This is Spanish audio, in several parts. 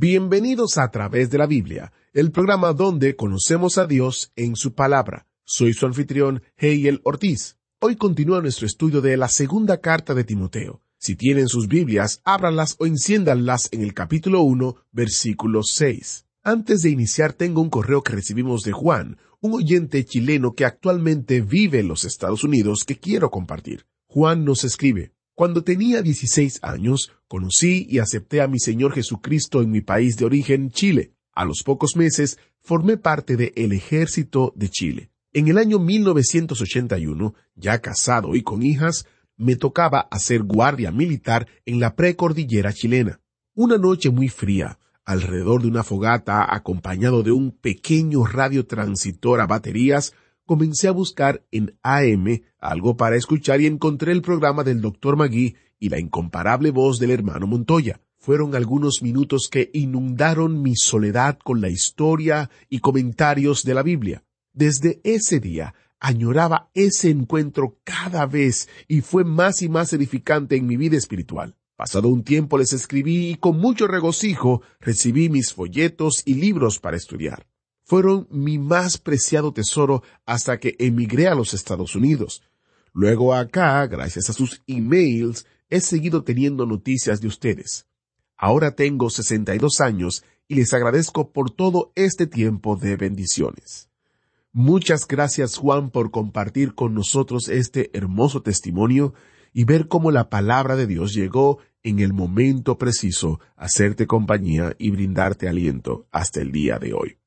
Bienvenidos a través de la Biblia, el programa donde conocemos a Dios en su palabra. Soy su anfitrión, Heiel Ortiz. Hoy continúa nuestro estudio de la segunda carta de Timoteo. Si tienen sus Biblias, ábranlas o enciéndanlas en el capítulo 1, versículo 6. Antes de iniciar, tengo un correo que recibimos de Juan, un oyente chileno que actualmente vive en los Estados Unidos que quiero compartir. Juan nos escribe, Cuando tenía 16 años, conocí y acepté a mi Señor Jesucristo en mi país de origen, Chile. A los pocos meses, formé parte del el ejército de Chile. En el año 1981, ya casado y con hijas, me tocaba hacer guardia militar en la precordillera chilena. Una noche muy fría, alrededor de una fogata acompañado de un pequeño radiotransitor a baterías, comencé a buscar en AM algo para escuchar y encontré el programa del Dr. Magui y la incomparable voz del hermano Montoya. Fueron algunos minutos que inundaron mi soledad con la historia y comentarios de la Biblia. Desde ese día añoraba ese encuentro cada vez y fue más y más edificante en mi vida espiritual. Pasado un tiempo les escribí y con mucho regocijo recibí mis folletos y libros para estudiar. Fueron mi más preciado tesoro hasta que emigré a los Estados Unidos. Luego acá, gracias a sus emails, he seguido teniendo noticias de ustedes. Ahora tengo 62 años y les agradezco por todo este tiempo de bendiciones. Muchas gracias Juan por compartir con nosotros este hermoso testimonio y ver cómo la palabra de Dios llegó en el momento preciso hacerte compañía y brindarte aliento hasta el día de hoy.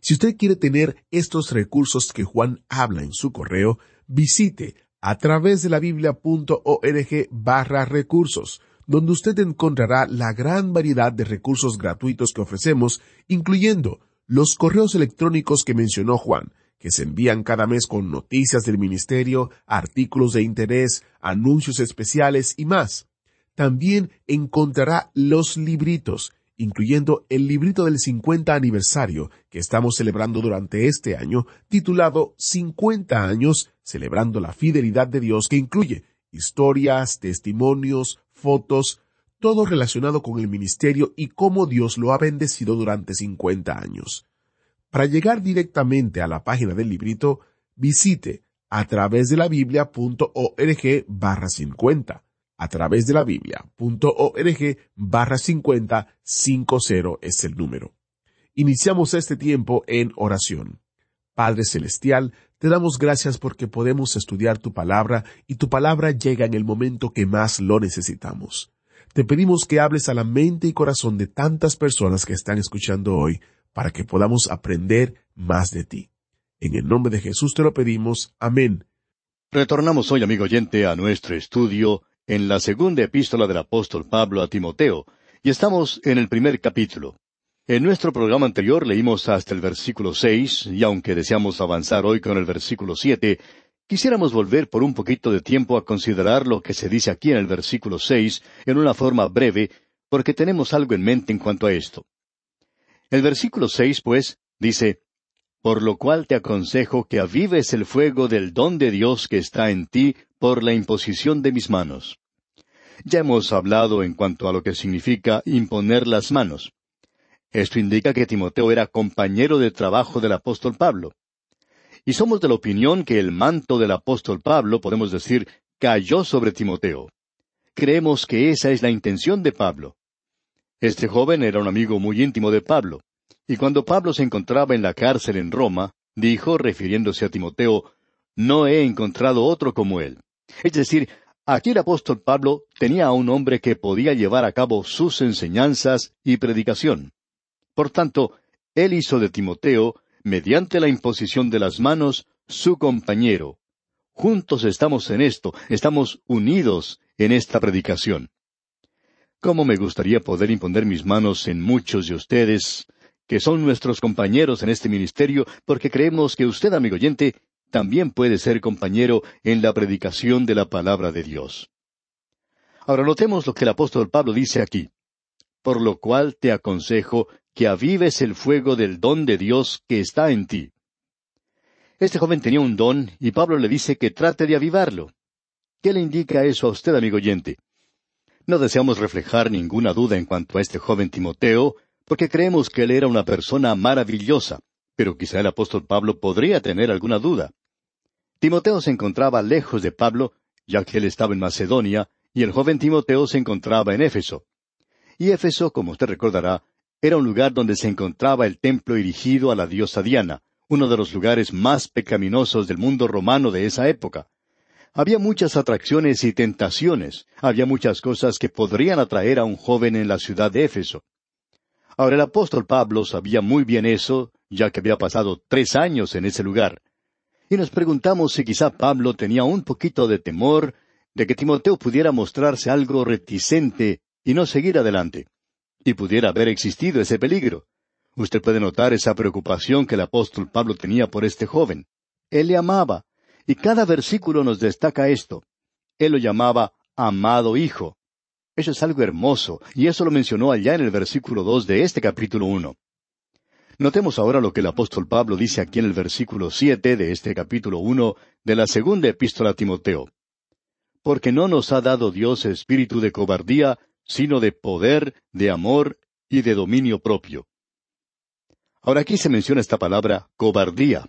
Si usted quiere tener estos recursos que Juan habla en su correo, visite a través de la biblia.org barra recursos, donde usted encontrará la gran variedad de recursos gratuitos que ofrecemos, incluyendo los correos electrónicos que mencionó Juan, que se envían cada mes con noticias del ministerio, artículos de interés, anuncios especiales y más. También encontrará los libritos, incluyendo el librito del 50 aniversario que estamos celebrando durante este año, titulado 50 años celebrando la fidelidad de Dios, que incluye historias, testimonios, fotos, todo relacionado con el ministerio y cómo Dios lo ha bendecido durante 50 años. Para llegar directamente a la página del librito, visite a través de la biblia.org barra 50. A través de la biblia.org barra 50 50 es el número. Iniciamos este tiempo en oración. Padre Celestial, te damos gracias porque podemos estudiar tu palabra y tu palabra llega en el momento que más lo necesitamos. Te pedimos que hables a la mente y corazón de tantas personas que están escuchando hoy para que podamos aprender más de ti. En el nombre de Jesús te lo pedimos. Amén. Retornamos hoy, amigo oyente, a nuestro estudio en la segunda epístola del apóstol Pablo a Timoteo, y estamos en el primer capítulo. En nuestro programa anterior leímos hasta el versículo seis, y aunque deseamos avanzar hoy con el versículo siete, quisiéramos volver por un poquito de tiempo a considerar lo que se dice aquí en el versículo seis en una forma breve, porque tenemos algo en mente en cuanto a esto. El versículo seis, pues, dice, Por lo cual te aconsejo que avives el fuego del don de Dios que está en ti por la imposición de mis manos. Ya hemos hablado en cuanto a lo que significa imponer las manos. Esto indica que Timoteo era compañero de trabajo del apóstol Pablo. Y somos de la opinión que el manto del apóstol Pablo, podemos decir, cayó sobre Timoteo. Creemos que esa es la intención de Pablo. Este joven era un amigo muy íntimo de Pablo, y cuando Pablo se encontraba en la cárcel en Roma, dijo, refiriéndose a Timoteo, No he encontrado otro como él. Es decir, aquí el apóstol Pablo tenía a un hombre que podía llevar a cabo sus enseñanzas y predicación. Por tanto, él hizo de Timoteo, mediante la imposición de las manos, su compañero. Juntos estamos en esto, estamos unidos en esta predicación. ¿Cómo me gustaría poder imponer mis manos en muchos de ustedes, que son nuestros compañeros en este ministerio, porque creemos que usted, amigo oyente, también puede ser compañero en la predicación de la palabra de Dios. Ahora notemos lo que el apóstol Pablo dice aquí. Por lo cual te aconsejo que avives el fuego del don de Dios que está en ti. Este joven tenía un don y Pablo le dice que trate de avivarlo. ¿Qué le indica eso a usted, amigo oyente? No deseamos reflejar ninguna duda en cuanto a este joven Timoteo, porque creemos que él era una persona maravillosa, pero quizá el apóstol Pablo podría tener alguna duda. Timoteo se encontraba lejos de Pablo, ya que él estaba en Macedonia, y el joven Timoteo se encontraba en Éfeso. Y Éfeso, como usted recordará, era un lugar donde se encontraba el templo erigido a la diosa Diana, uno de los lugares más pecaminosos del mundo romano de esa época. Había muchas atracciones y tentaciones, había muchas cosas que podrían atraer a un joven en la ciudad de Éfeso. Ahora el apóstol Pablo sabía muy bien eso, ya que había pasado tres años en ese lugar. Y nos preguntamos si quizá Pablo tenía un poquito de temor de que Timoteo pudiera mostrarse algo reticente y no seguir adelante. Y pudiera haber existido ese peligro. Usted puede notar esa preocupación que el apóstol Pablo tenía por este joven. Él le amaba, y cada versículo nos destaca esto. Él lo llamaba amado hijo. Eso es algo hermoso, y eso lo mencionó allá en el versículo dos de este capítulo uno. Notemos ahora lo que el apóstol Pablo dice aquí en el versículo siete de este capítulo uno de la segunda epístola a Timoteo. Porque no nos ha dado Dios espíritu de cobardía, sino de poder, de amor y de dominio propio. Ahora aquí se menciona esta palabra cobardía.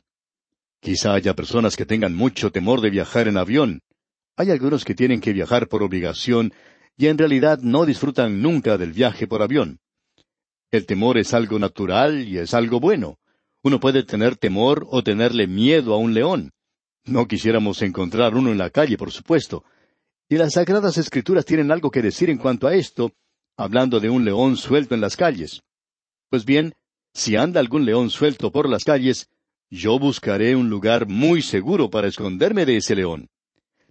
Quizá haya personas que tengan mucho temor de viajar en avión. Hay algunos que tienen que viajar por obligación y en realidad no disfrutan nunca del viaje por avión. El temor es algo natural y es algo bueno. Uno puede tener temor o tenerle miedo a un león. No quisiéramos encontrar uno en la calle, por supuesto. Y las Sagradas Escrituras tienen algo que decir en cuanto a esto, hablando de un león suelto en las calles. Pues bien, si anda algún león suelto por las calles, yo buscaré un lugar muy seguro para esconderme de ese león.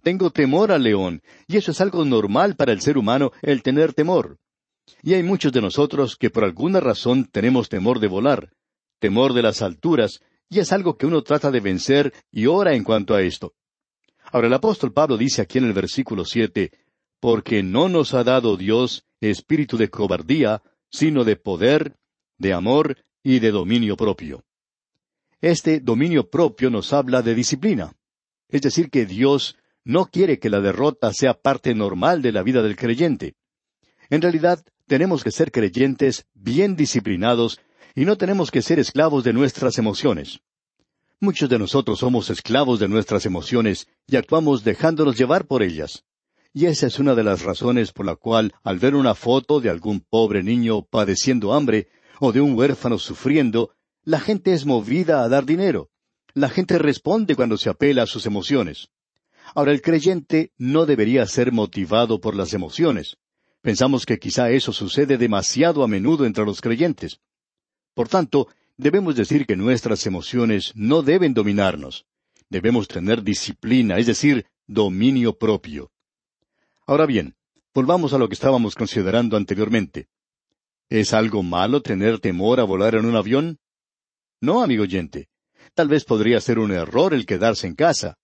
Tengo temor al león, y eso es algo normal para el ser humano, el tener temor. Y hay muchos de nosotros que por alguna razón tenemos temor de volar, temor de las alturas, y es algo que uno trata de vencer y ora en cuanto a esto. Ahora el apóstol Pablo dice aquí en el versículo siete, porque no nos ha dado Dios espíritu de cobardía, sino de poder, de amor y de dominio propio. Este dominio propio nos habla de disciplina. Es decir, que Dios no quiere que la derrota sea parte normal de la vida del creyente. En realidad, tenemos que ser creyentes bien disciplinados y no tenemos que ser esclavos de nuestras emociones. Muchos de nosotros somos esclavos de nuestras emociones y actuamos dejándonos llevar por ellas. Y esa es una de las razones por la cual, al ver una foto de algún pobre niño padeciendo hambre, o de un huérfano sufriendo, la gente es movida a dar dinero. La gente responde cuando se apela a sus emociones. Ahora, el creyente no debería ser motivado por las emociones. Pensamos que quizá eso sucede demasiado a menudo entre los creyentes. Por tanto, debemos decir que nuestras emociones no deben dominarnos. Debemos tener disciplina, es decir, dominio propio. Ahora bien, volvamos a lo que estábamos considerando anteriormente. ¿Es algo malo tener temor a volar en un avión? No, amigo oyente. Tal vez podría ser un error el quedarse en casa.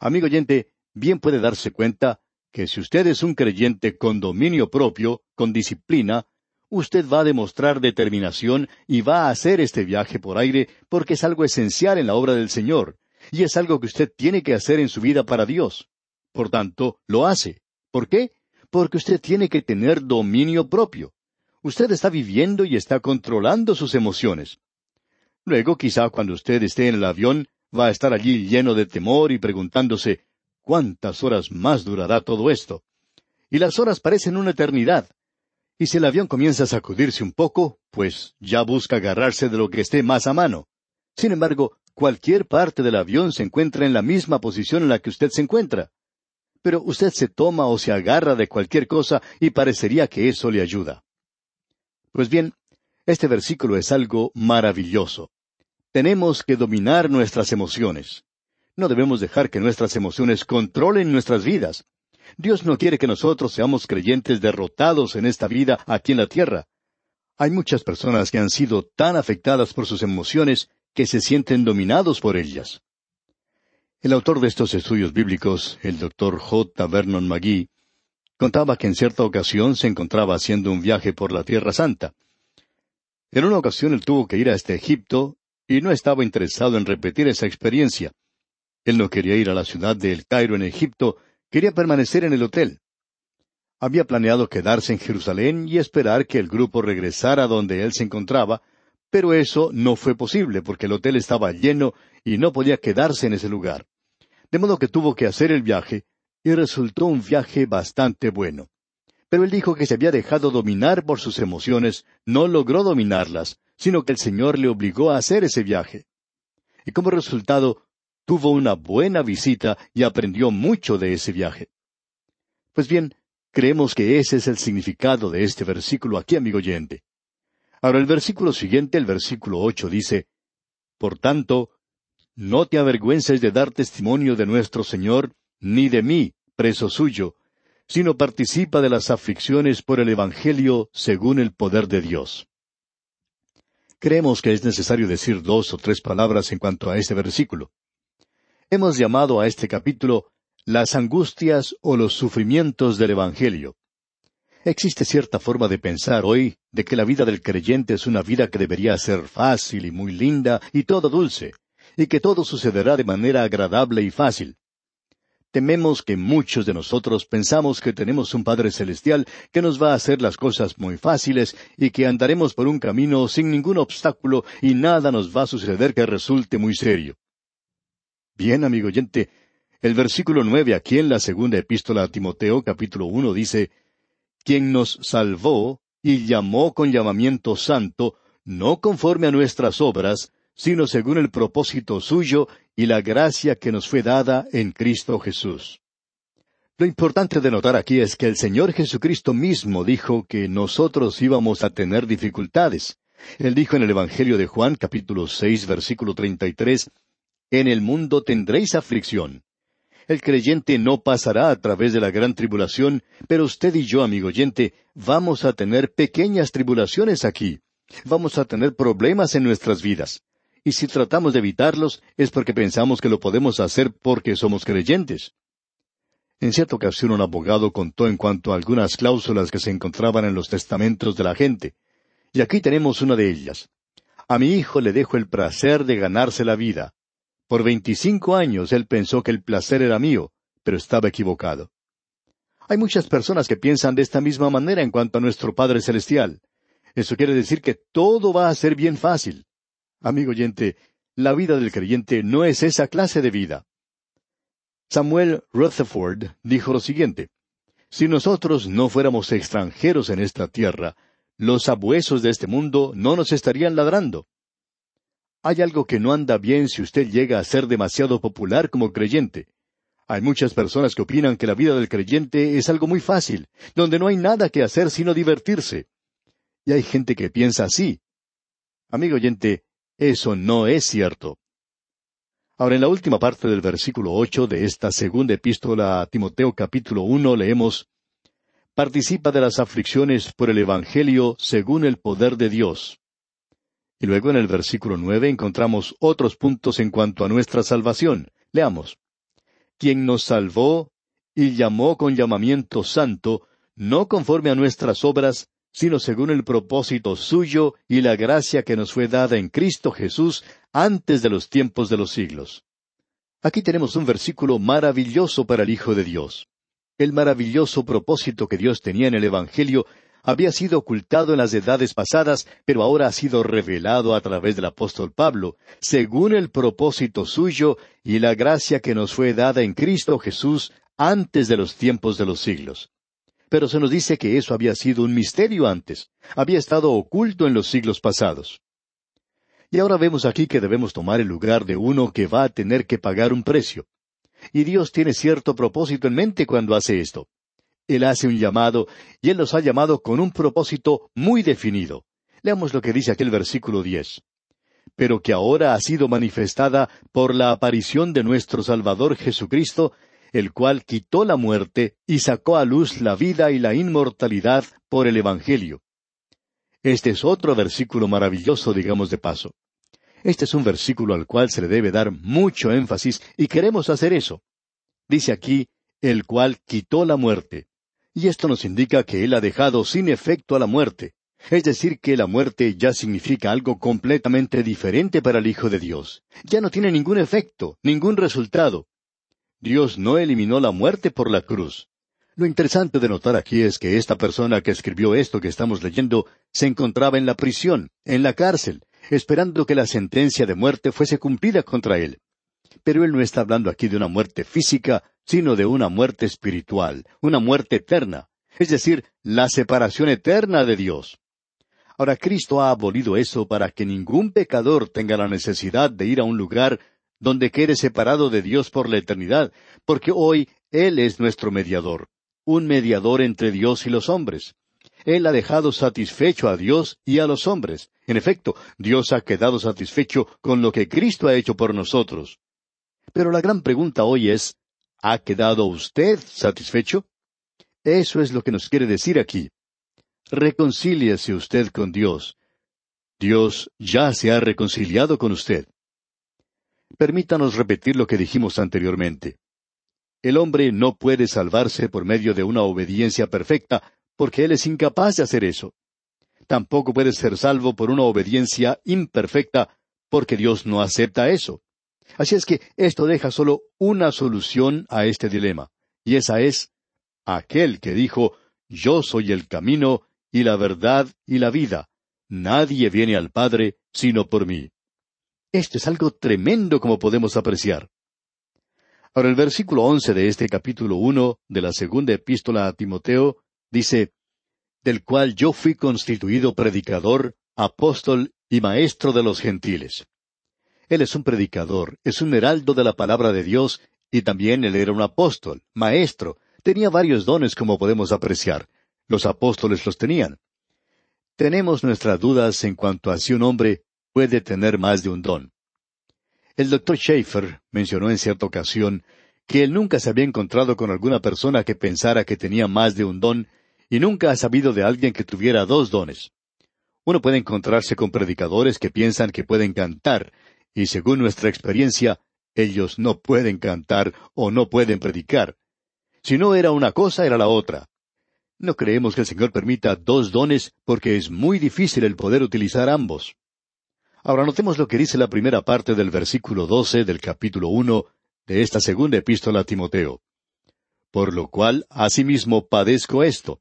Amigo oyente, bien puede darse cuenta que si usted es un creyente con dominio propio, con disciplina, usted va a demostrar determinación y va a hacer este viaje por aire porque es algo esencial en la obra del Señor, y es algo que usted tiene que hacer en su vida para Dios. Por tanto, lo hace. ¿Por qué? Porque usted tiene que tener dominio propio. Usted está viviendo y está controlando sus emociones. Luego, quizá cuando usted esté en el avión, va a estar allí lleno de temor y preguntándose ¿cuántas horas más durará todo esto? Y las horas parecen una eternidad. Y si el avión comienza a sacudirse un poco, pues ya busca agarrarse de lo que esté más a mano. Sin embargo, cualquier parte del avión se encuentra en la misma posición en la que usted se encuentra. Pero usted se toma o se agarra de cualquier cosa y parecería que eso le ayuda. Pues bien, este versículo es algo maravilloso. Tenemos que dominar nuestras emociones. No debemos dejar que nuestras emociones controlen nuestras vidas. Dios no quiere que nosotros seamos creyentes derrotados en esta vida aquí en la tierra. Hay muchas personas que han sido tan afectadas por sus emociones que se sienten dominados por ellas. El autor de estos estudios bíblicos, el doctor J. Vernon McGee, contaba que en cierta ocasión se encontraba haciendo un viaje por la Tierra Santa. En una ocasión él tuvo que ir a este Egipto y no estaba interesado en repetir esa experiencia. Él no quería ir a la ciudad de El Cairo en Egipto, quería permanecer en el hotel. Había planeado quedarse en Jerusalén y esperar que el grupo regresara donde él se encontraba, pero eso no fue posible porque el hotel estaba lleno y no podía quedarse en ese lugar. De modo que tuvo que hacer el viaje, y resultó un viaje bastante bueno. Pero él dijo que se había dejado dominar por sus emociones, no logró dominarlas, sino que el Señor le obligó a hacer ese viaje. Y como resultado, tuvo una buena visita y aprendió mucho de ese viaje. Pues bien, creemos que ese es el significado de este versículo aquí, amigo oyente. Ahora el versículo siguiente, el versículo ocho, dice, Por tanto, no te avergüences de dar testimonio de nuestro Señor, ni de mí, preso suyo, sino participa de las aflicciones por el Evangelio según el poder de Dios. Creemos que es necesario decir dos o tres palabras en cuanto a este versículo. Hemos llamado a este capítulo las angustias o los sufrimientos del Evangelio. Existe cierta forma de pensar hoy de que la vida del creyente es una vida que debería ser fácil y muy linda y todo dulce y que todo sucederá de manera agradable y fácil. Tememos que muchos de nosotros pensamos que tenemos un Padre Celestial que nos va a hacer las cosas muy fáciles y que andaremos por un camino sin ningún obstáculo y nada nos va a suceder que resulte muy serio. Bien, amigo oyente, el versículo nueve aquí en la segunda epístola a Timoteo capítulo uno dice, quien nos salvó y llamó con llamamiento santo, no conforme a nuestras obras, sino según el propósito suyo y la gracia que nos fue dada en Cristo Jesús. Lo importante de notar aquí es que el Señor Jesucristo mismo dijo que nosotros íbamos a tener dificultades. Él dijo en el Evangelio de Juan capítulo seis versículo treinta y tres, En el mundo tendréis aflicción. El creyente no pasará a través de la gran tribulación, pero usted y yo, amigo oyente, vamos a tener pequeñas tribulaciones aquí. Vamos a tener problemas en nuestras vidas y si tratamos de evitarlos es porque pensamos que lo podemos hacer porque somos creyentes. En cierta ocasión un abogado contó en cuanto a algunas cláusulas que se encontraban en los testamentos de la gente. Y aquí tenemos una de ellas. A mi hijo le dejo el placer de ganarse la vida. Por veinticinco años él pensó que el placer era mío, pero estaba equivocado. Hay muchas personas que piensan de esta misma manera en cuanto a nuestro Padre Celestial. Eso quiere decir que todo va a ser bien fácil. Amigo oyente, la vida del creyente no es esa clase de vida. Samuel Rutherford dijo lo siguiente, Si nosotros no fuéramos extranjeros en esta tierra, los abuesos de este mundo no nos estarían ladrando. Hay algo que no anda bien si usted llega a ser demasiado popular como creyente. Hay muchas personas que opinan que la vida del creyente es algo muy fácil, donde no hay nada que hacer sino divertirse. Y hay gente que piensa así. Amigo oyente, eso no es cierto. Ahora, en la última parte del versículo ocho de esta segunda epístola a Timoteo capítulo uno leemos Participa de las aflicciones por el Evangelio según el poder de Dios. Y luego en el versículo nueve encontramos otros puntos en cuanto a nuestra salvación. Leamos. Quien nos salvó y llamó con llamamiento santo, no conforme a nuestras obras, sino según el propósito suyo y la gracia que nos fue dada en Cristo Jesús antes de los tiempos de los siglos. Aquí tenemos un versículo maravilloso para el Hijo de Dios. El maravilloso propósito que Dios tenía en el Evangelio había sido ocultado en las edades pasadas, pero ahora ha sido revelado a través del apóstol Pablo, según el propósito suyo y la gracia que nos fue dada en Cristo Jesús antes de los tiempos de los siglos pero se nos dice que eso había sido un misterio antes, había estado oculto en los siglos pasados. Y ahora vemos aquí que debemos tomar el lugar de uno que va a tener que pagar un precio. Y Dios tiene cierto propósito en mente cuando hace esto. Él hace un llamado, y Él los ha llamado con un propósito muy definido. Leamos lo que dice aquel versículo diez. Pero que ahora ha sido manifestada por la aparición de nuestro Salvador Jesucristo, el cual quitó la muerte y sacó a luz la vida y la inmortalidad por el Evangelio. Este es otro versículo maravilloso, digamos de paso. Este es un versículo al cual se le debe dar mucho énfasis y queremos hacer eso. Dice aquí, el cual quitó la muerte. Y esto nos indica que Él ha dejado sin efecto a la muerte. Es decir, que la muerte ya significa algo completamente diferente para el Hijo de Dios. Ya no tiene ningún efecto, ningún resultado. Dios no eliminó la muerte por la cruz. Lo interesante de notar aquí es que esta persona que escribió esto que estamos leyendo se encontraba en la prisión, en la cárcel, esperando que la sentencia de muerte fuese cumplida contra él. Pero él no está hablando aquí de una muerte física, sino de una muerte espiritual, una muerte eterna, es decir, la separación eterna de Dios. Ahora Cristo ha abolido eso para que ningún pecador tenga la necesidad de ir a un lugar donde quede separado de Dios por la eternidad, porque hoy Él es nuestro mediador, un mediador entre Dios y los hombres. Él ha dejado satisfecho a Dios y a los hombres. En efecto, Dios ha quedado satisfecho con lo que Cristo ha hecho por nosotros. Pero la gran pregunta hoy es, ¿ha quedado usted satisfecho? Eso es lo que nos quiere decir aquí. Reconcíliese usted con Dios. Dios ya se ha reconciliado con usted. Permítanos repetir lo que dijimos anteriormente. El hombre no puede salvarse por medio de una obediencia perfecta, porque él es incapaz de hacer eso. Tampoco puede ser salvo por una obediencia imperfecta, porque Dios no acepta eso. Así es que esto deja solo una solución a este dilema, y esa es aquel que dijo, Yo soy el camino y la verdad y la vida. Nadie viene al Padre sino por mí. Esto es algo tremendo como podemos apreciar. Ahora el versículo once de este capítulo uno de la segunda epístola a Timoteo dice, del cual yo fui constituido predicador, apóstol y maestro de los gentiles. Él es un predicador, es un heraldo de la palabra de Dios, y también él era un apóstol, maestro, tenía varios dones como podemos apreciar. Los apóstoles los tenían. Tenemos nuestras dudas en cuanto a si un hombre puede tener más de un don. El doctor Schaeffer mencionó en cierta ocasión que él nunca se había encontrado con alguna persona que pensara que tenía más de un don y nunca ha sabido de alguien que tuviera dos dones. Uno puede encontrarse con predicadores que piensan que pueden cantar, y según nuestra experiencia, ellos no pueden cantar o no pueden predicar. Si no era una cosa, era la otra. No creemos que el Señor permita dos dones porque es muy difícil el poder utilizar ambos. Ahora notemos lo que dice la primera parte del versículo doce del capítulo uno de esta segunda epístola a Timoteo. Por lo cual, asimismo, padezco esto.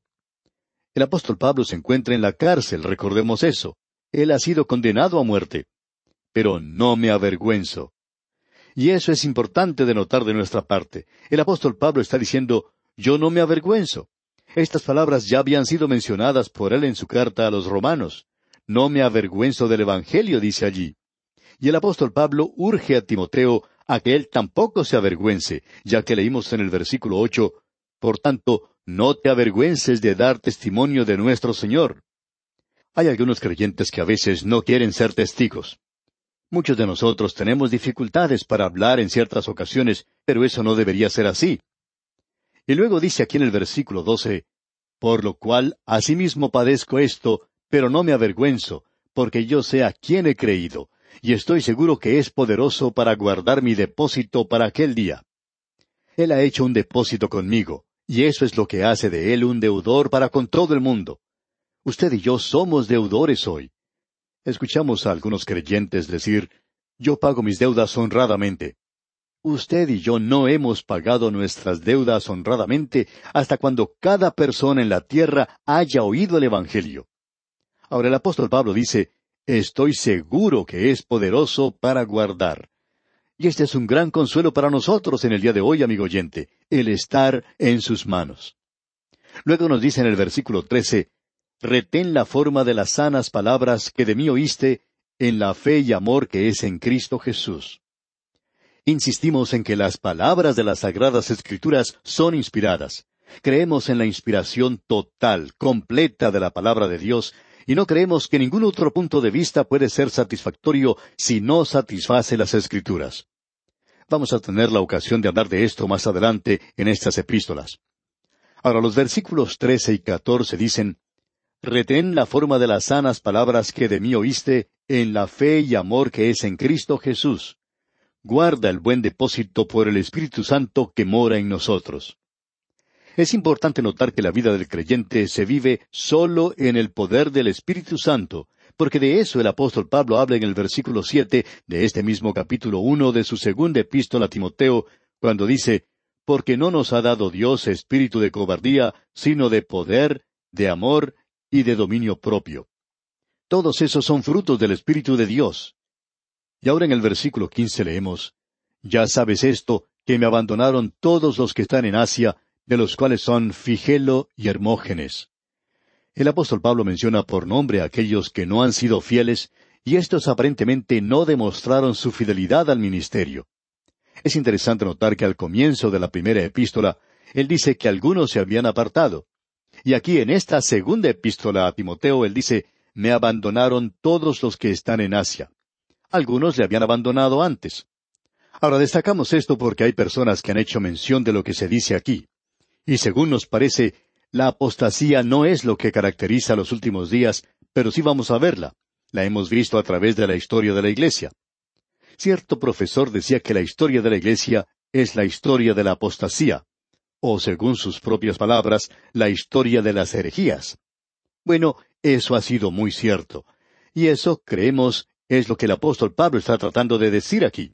El apóstol Pablo se encuentra en la cárcel, recordemos eso. Él ha sido condenado a muerte. Pero no me avergüenzo. Y eso es importante de notar de nuestra parte. El apóstol Pablo está diciendo, yo no me avergüenzo. Estas palabras ya habían sido mencionadas por él en su carta a los romanos. No me avergüenzo del Evangelio, dice allí. Y el apóstol Pablo urge a Timoteo a que él tampoco se avergüence, ya que leímos en el versículo ocho, Por tanto, no te avergüences de dar testimonio de nuestro Señor. Hay algunos creyentes que a veces no quieren ser testigos. Muchos de nosotros tenemos dificultades para hablar en ciertas ocasiones, pero eso no debería ser así. Y luego dice aquí en el versículo doce, Por lo cual asimismo padezco esto, pero no me avergüenzo, porque yo sé a quién he creído, y estoy seguro que es poderoso para guardar mi depósito para aquel día. Él ha hecho un depósito conmigo, y eso es lo que hace de él un deudor para con todo el mundo. Usted y yo somos deudores hoy. Escuchamos a algunos creyentes decir, yo pago mis deudas honradamente. Usted y yo no hemos pagado nuestras deudas honradamente hasta cuando cada persona en la tierra haya oído el Evangelio. Ahora el apóstol Pablo dice, estoy seguro que es poderoso para guardar. Y este es un gran consuelo para nosotros en el día de hoy, amigo oyente, el estar en sus manos. Luego nos dice en el versículo trece, retén la forma de las sanas palabras que de mí oíste en la fe y amor que es en Cristo Jesús. Insistimos en que las palabras de las Sagradas Escrituras son inspiradas. Creemos en la inspiración total, completa de la palabra de Dios, y no creemos que ningún otro punto de vista puede ser satisfactorio si no satisface las Escrituras. Vamos a tener la ocasión de hablar de esto más adelante en estas epístolas. Ahora los versículos trece y catorce dicen, Retén la forma de las sanas palabras que de mí oíste en la fe y amor que es en Cristo Jesús. Guarda el buen depósito por el Espíritu Santo que mora en nosotros. Es importante notar que la vida del creyente se vive solo en el poder del Espíritu Santo, porque de eso el apóstol Pablo habla en el versículo siete de este mismo capítulo uno de su segunda epístola a Timoteo, cuando dice, Porque no nos ha dado Dios espíritu de cobardía, sino de poder, de amor y de dominio propio. Todos esos son frutos del Espíritu de Dios. Y ahora en el versículo quince leemos, Ya sabes esto, que me abandonaron todos los que están en Asia, de los cuales son Figelo y Hermógenes. El apóstol Pablo menciona por nombre a aquellos que no han sido fieles, y estos aparentemente no demostraron su fidelidad al ministerio. Es interesante notar que al comienzo de la primera epístola, él dice que algunos se habían apartado. Y aquí en esta segunda epístola a Timoteo él dice, me abandonaron todos los que están en Asia. Algunos le habían abandonado antes. Ahora destacamos esto porque hay personas que han hecho mención de lo que se dice aquí. Y según nos parece, la apostasía no es lo que caracteriza los últimos días, pero sí vamos a verla. La hemos visto a través de la historia de la Iglesia. Cierto profesor decía que la historia de la Iglesia es la historia de la apostasía o según sus propias palabras, la historia de las herejías. Bueno, eso ha sido muy cierto. Y eso, creemos, es lo que el apóstol Pablo está tratando de decir aquí.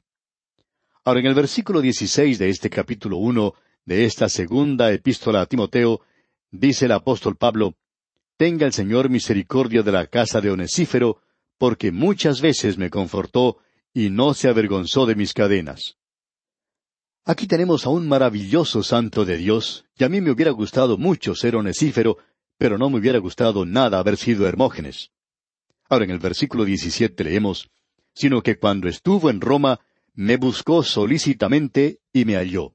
Ahora, en el versículo 16 de este capítulo uno de esta segunda epístola a Timoteo, dice el apóstol Pablo, Tenga el Señor misericordia de la casa de Onesífero, porque muchas veces me confortó y no se avergonzó de mis cadenas. Aquí tenemos a un maravilloso santo de Dios, y a mí me hubiera gustado mucho ser onesífero, pero no me hubiera gustado nada haber sido Hermógenes. Ahora en el versículo 17 leemos, sino que cuando estuvo en Roma, me buscó solícitamente y me halló.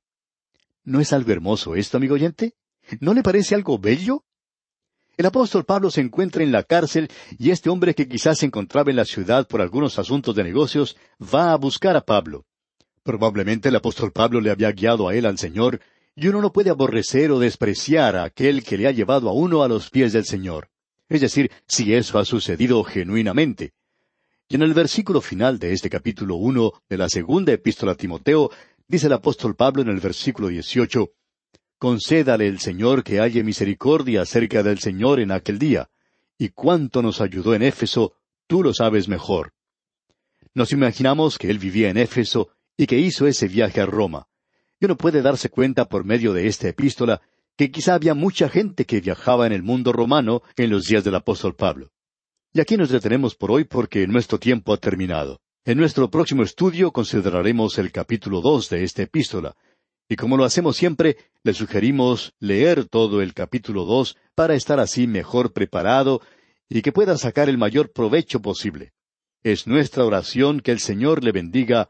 ¿No es algo hermoso esto, amigo oyente? ¿No le parece algo bello? El apóstol Pablo se encuentra en la cárcel y este hombre que quizás se encontraba en la ciudad por algunos asuntos de negocios va a buscar a Pablo. Probablemente el apóstol Pablo le había guiado a él al Señor, y uno no puede aborrecer o despreciar a aquel que le ha llevado a uno a los pies del Señor. Es decir, si eso ha sucedido genuinamente. Y en el versículo final de este capítulo uno de la segunda epístola a Timoteo, dice el apóstol Pablo en el versículo dieciocho, Concédale el Señor que haya misericordia acerca del Señor en aquel día, y cuánto nos ayudó en Éfeso, tú lo sabes mejor. Nos imaginamos que él vivía en Éfeso y que hizo ese viaje a Roma. Y uno puede darse cuenta por medio de esta epístola que quizá había mucha gente que viajaba en el mundo romano en los días del apóstol Pablo. Y aquí nos detenemos por hoy porque nuestro tiempo ha terminado. En nuestro próximo estudio consideraremos el capítulo dos de esta epístola, y como lo hacemos siempre, le sugerimos leer todo el capítulo dos para estar así mejor preparado y que pueda sacar el mayor provecho posible. Es nuestra oración que el Señor le bendiga